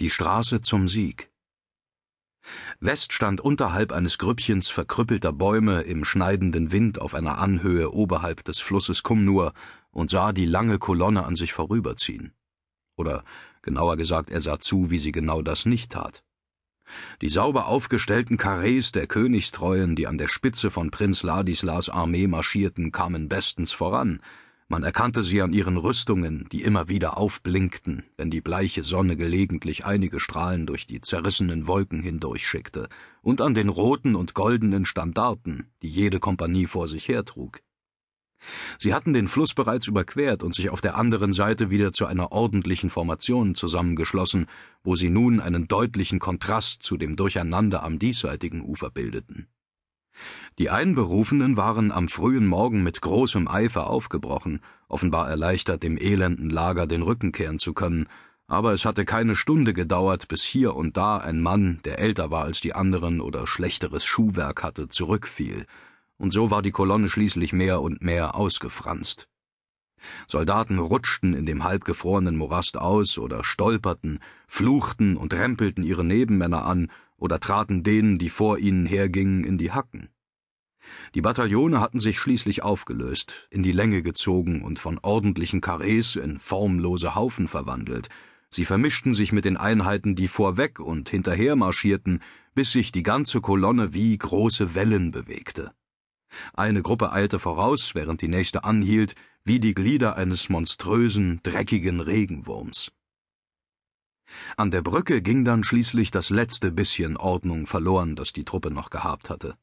Die Straße zum Sieg. West stand unterhalb eines Grüppchens verkrüppelter Bäume im schneidenden Wind auf einer Anhöhe oberhalb des Flusses Kumnur und sah die lange Kolonne an sich vorüberziehen. Oder genauer gesagt, er sah zu, wie sie genau das nicht tat. Die sauber aufgestellten Karrees der Königstreuen, die an der Spitze von Prinz Ladislas Armee marschierten, kamen bestens voran, man erkannte sie an ihren Rüstungen, die immer wieder aufblinkten, wenn die bleiche Sonne gelegentlich einige Strahlen durch die zerrissenen Wolken hindurchschickte, und an den roten und goldenen Standarten, die jede Kompanie vor sich hertrug. Sie hatten den Fluss bereits überquert und sich auf der anderen Seite wieder zu einer ordentlichen Formation zusammengeschlossen, wo sie nun einen deutlichen Kontrast zu dem Durcheinander am diesseitigen Ufer bildeten. Die Einberufenen waren am frühen Morgen mit großem Eifer aufgebrochen, offenbar erleichtert, dem elenden Lager den Rücken kehren zu können, aber es hatte keine Stunde gedauert, bis hier und da ein Mann, der älter war als die anderen oder schlechteres Schuhwerk hatte, zurückfiel, und so war die Kolonne schließlich mehr und mehr ausgefranst. Soldaten rutschten in dem halbgefrorenen Morast aus oder stolperten, fluchten und rempelten ihre Nebenmänner an oder traten denen, die vor ihnen hergingen, in die Hacken. Die Bataillone hatten sich schließlich aufgelöst, in die Länge gezogen und von ordentlichen Karrees in formlose Haufen verwandelt. Sie vermischten sich mit den Einheiten, die vorweg und hinterher marschierten, bis sich die ganze Kolonne wie große Wellen bewegte. Eine Gruppe eilte voraus, während die nächste anhielt, wie die Glieder eines monströsen, dreckigen Regenwurms. An der Brücke ging dann schließlich das letzte bisschen Ordnung verloren, das die Truppe noch gehabt hatte.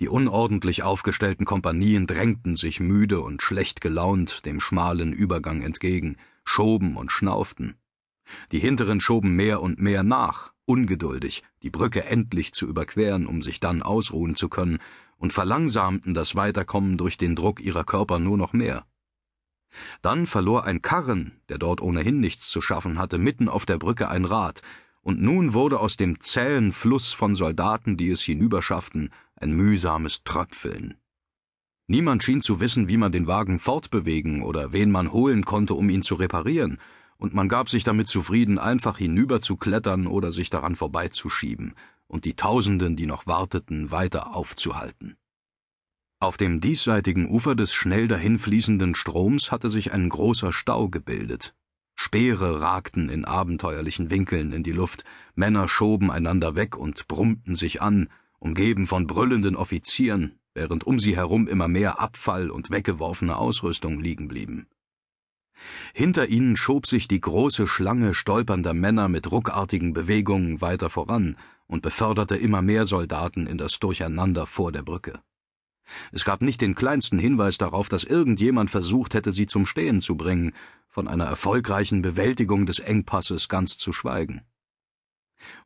Die unordentlich aufgestellten Kompanien drängten sich müde und schlecht gelaunt dem schmalen Übergang entgegen, schoben und schnauften. Die hinteren schoben mehr und mehr nach, ungeduldig, die Brücke endlich zu überqueren, um sich dann ausruhen zu können, und verlangsamten das Weiterkommen durch den Druck ihrer Körper nur noch mehr. Dann verlor ein Karren, der dort ohnehin nichts zu schaffen hatte, mitten auf der Brücke ein Rad, und nun wurde aus dem zähen Fluss von Soldaten, die es hinüberschafften, ein mühsames Tröpfeln. Niemand schien zu wissen, wie man den Wagen fortbewegen oder wen man holen konnte, um ihn zu reparieren, und man gab sich damit zufrieden, einfach hinüberzuklettern oder sich daran vorbeizuschieben und die Tausenden, die noch warteten, weiter aufzuhalten. Auf dem diesseitigen Ufer des schnell dahinfließenden Stroms hatte sich ein großer Stau gebildet. Speere ragten in abenteuerlichen Winkeln in die Luft, Männer schoben einander weg und brummten sich an, umgeben von brüllenden Offizieren, während um sie herum immer mehr Abfall und weggeworfene Ausrüstung liegen blieben. Hinter ihnen schob sich die große Schlange stolpernder Männer mit ruckartigen Bewegungen weiter voran und beförderte immer mehr Soldaten in das Durcheinander vor der Brücke. Es gab nicht den kleinsten Hinweis darauf, dass irgendjemand versucht hätte, sie zum Stehen zu bringen, von einer erfolgreichen Bewältigung des Engpasses ganz zu schweigen.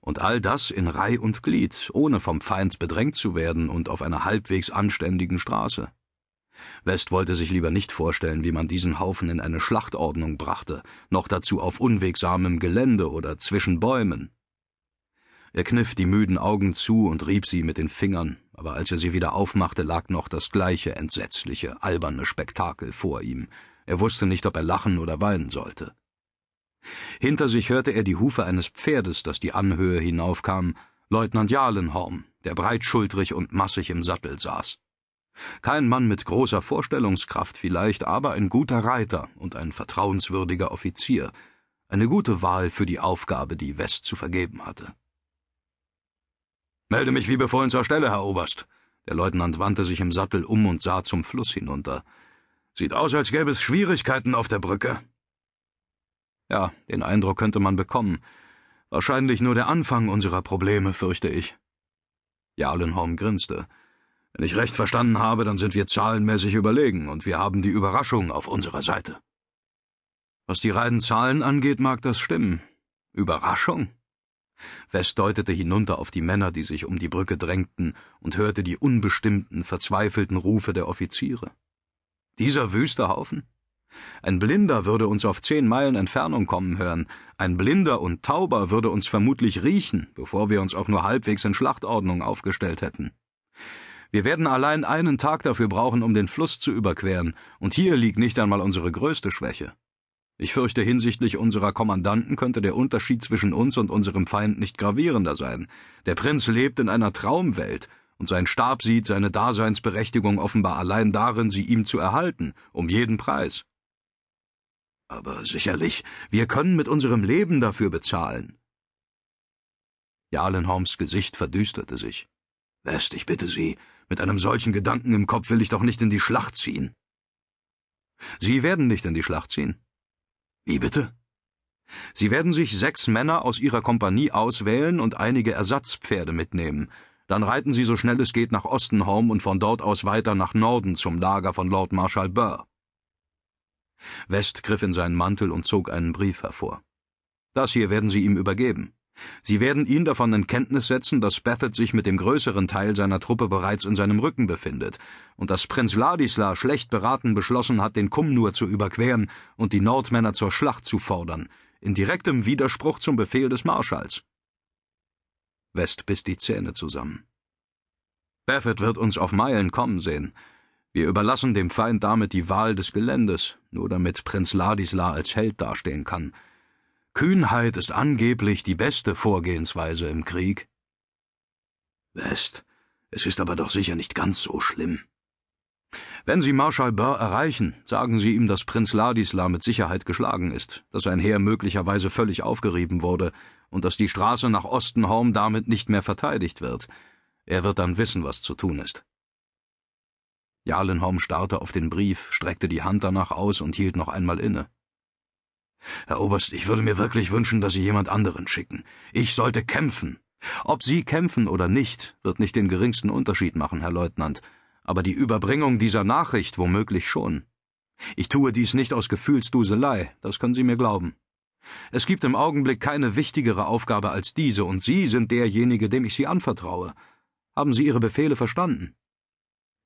Und all das in Reih und Glied, ohne vom Feind bedrängt zu werden und auf einer halbwegs anständigen Straße. West wollte sich lieber nicht vorstellen, wie man diesen Haufen in eine Schlachtordnung brachte, noch dazu auf unwegsamem Gelände oder zwischen Bäumen. Er kniff die müden Augen zu und rieb sie mit den Fingern, aber als er sie wieder aufmachte, lag noch das gleiche entsetzliche, alberne Spektakel vor ihm. Er wusste nicht, ob er lachen oder weinen sollte. Hinter sich hörte er die Hufe eines Pferdes, das die Anhöhe hinaufkam, Leutnant Jalenhorn, der breitschultrig und massig im Sattel saß. Kein Mann mit großer Vorstellungskraft vielleicht, aber ein guter Reiter und ein vertrauenswürdiger Offizier, eine gute Wahl für die Aufgabe, die West zu vergeben hatte. Melde mich wie befohlen zur Stelle, Herr Oberst. Der Leutnant wandte sich im Sattel um und sah zum Fluss hinunter. Sieht aus, als gäbe es Schwierigkeiten auf der Brücke. Ja, den Eindruck könnte man bekommen. Wahrscheinlich nur der Anfang unserer Probleme, fürchte ich. Jalenholm grinste. Wenn ich recht verstanden habe, dann sind wir zahlenmäßig überlegen und wir haben die Überraschung auf unserer Seite. Was die reinen Zahlen angeht, mag das stimmen. Überraschung? West deutete hinunter auf die Männer, die sich um die Brücke drängten, und hörte die unbestimmten, verzweifelten Rufe der Offiziere. Dieser wüste Haufen? Ein Blinder würde uns auf zehn Meilen Entfernung kommen hören, ein Blinder und Tauber würde uns vermutlich riechen, bevor wir uns auch nur halbwegs in Schlachtordnung aufgestellt hätten. Wir werden allein einen Tag dafür brauchen, um den Fluss zu überqueren, und hier liegt nicht einmal unsere größte Schwäche. Ich fürchte, hinsichtlich unserer Kommandanten könnte der Unterschied zwischen uns und unserem Feind nicht gravierender sein. Der Prinz lebt in einer Traumwelt, und sein Stab sieht seine Daseinsberechtigung offenbar allein darin, sie ihm zu erhalten, um jeden Preis. Aber sicherlich, wir können mit unserem Leben dafür bezahlen. Jalenholms Gesicht verdüsterte sich. West, ich bitte Sie, mit einem solchen Gedanken im Kopf will ich doch nicht in die Schlacht ziehen. Sie werden nicht in die Schlacht ziehen. Wie bitte? Sie werden sich sechs Männer aus Ihrer Kompanie auswählen und einige Ersatzpferde mitnehmen. Dann reiten Sie so schnell es geht nach Ostenholm und von dort aus weiter nach Norden zum Lager von Lord Marshal Burr. West griff in seinen Mantel und zog einen Brief hervor. Das hier werden Sie ihm übergeben. Sie werden ihn davon in Kenntnis setzen, dass Bethet sich mit dem größeren Teil seiner Truppe bereits in seinem Rücken befindet und dass Prinz Ladisla schlecht beraten beschlossen hat, den Kumnur zu überqueren und die Nordmänner zur Schlacht zu fordern, in direktem Widerspruch zum Befehl des Marschalls. West biss die Zähne zusammen. Bethet wird uns auf Meilen kommen sehen. Wir überlassen dem Feind damit die Wahl des Geländes, nur damit Prinz Ladisla als Held dastehen kann. Kühnheit ist angeblich die beste Vorgehensweise im Krieg. West, es ist aber doch sicher nicht ganz so schlimm. Wenn Sie Marschall Burr erreichen, sagen Sie ihm, dass Prinz Ladisla mit Sicherheit geschlagen ist, dass sein Heer möglicherweise völlig aufgerieben wurde und dass die Straße nach Ostenholm damit nicht mehr verteidigt wird. Er wird dann wissen, was zu tun ist. Jalenholm starrte auf den Brief, streckte die Hand danach aus und hielt noch einmal inne. Herr Oberst, ich würde mir wirklich wünschen, dass Sie jemand anderen schicken. Ich sollte kämpfen. Ob Sie kämpfen oder nicht, wird nicht den geringsten Unterschied machen, Herr Leutnant, aber die Überbringung dieser Nachricht womöglich schon. Ich tue dies nicht aus Gefühlsduselei, das können Sie mir glauben. Es gibt im Augenblick keine wichtigere Aufgabe als diese, und Sie sind derjenige, dem ich sie anvertraue. Haben Sie Ihre Befehle verstanden?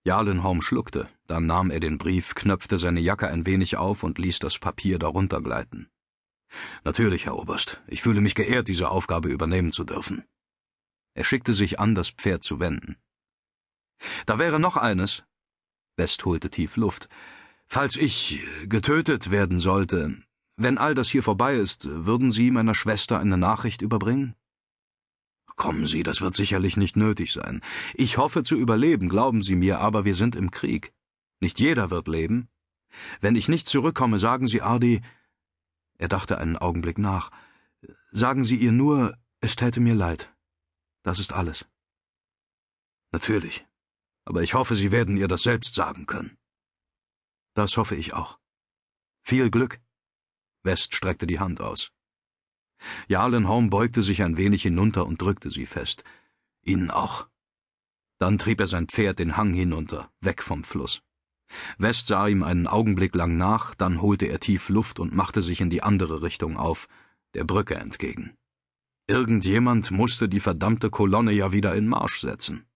Jalenholm schluckte, dann nahm er den Brief, knöpfte seine Jacke ein wenig auf und ließ das Papier darunter gleiten. Natürlich, Herr Oberst, ich fühle mich geehrt, diese Aufgabe übernehmen zu dürfen. Er schickte sich an, das Pferd zu wenden. Da wäre noch eines. West holte tief Luft. Falls ich getötet werden sollte, wenn all das hier vorbei ist, würden Sie meiner Schwester eine Nachricht überbringen? Kommen Sie, das wird sicherlich nicht nötig sein. Ich hoffe zu überleben, glauben Sie mir, aber wir sind im Krieg. Nicht jeder wird leben. Wenn ich nicht zurückkomme, sagen Sie Ardi. Er dachte einen Augenblick nach. Sagen Sie ihr nur, es täte mir leid. Das ist alles. Natürlich. Aber ich hoffe, Sie werden ihr das selbst sagen können. Das hoffe ich auch. Viel Glück. West streckte die Hand aus. Jalenholm beugte sich ein wenig hinunter und drückte sie fest. Ihnen auch. Dann trieb er sein Pferd den Hang hinunter, weg vom Fluss. West sah ihm einen Augenblick lang nach, dann holte er tief Luft und machte sich in die andere Richtung auf, der Brücke entgegen. Irgendjemand musste die verdammte Kolonne ja wieder in Marsch setzen.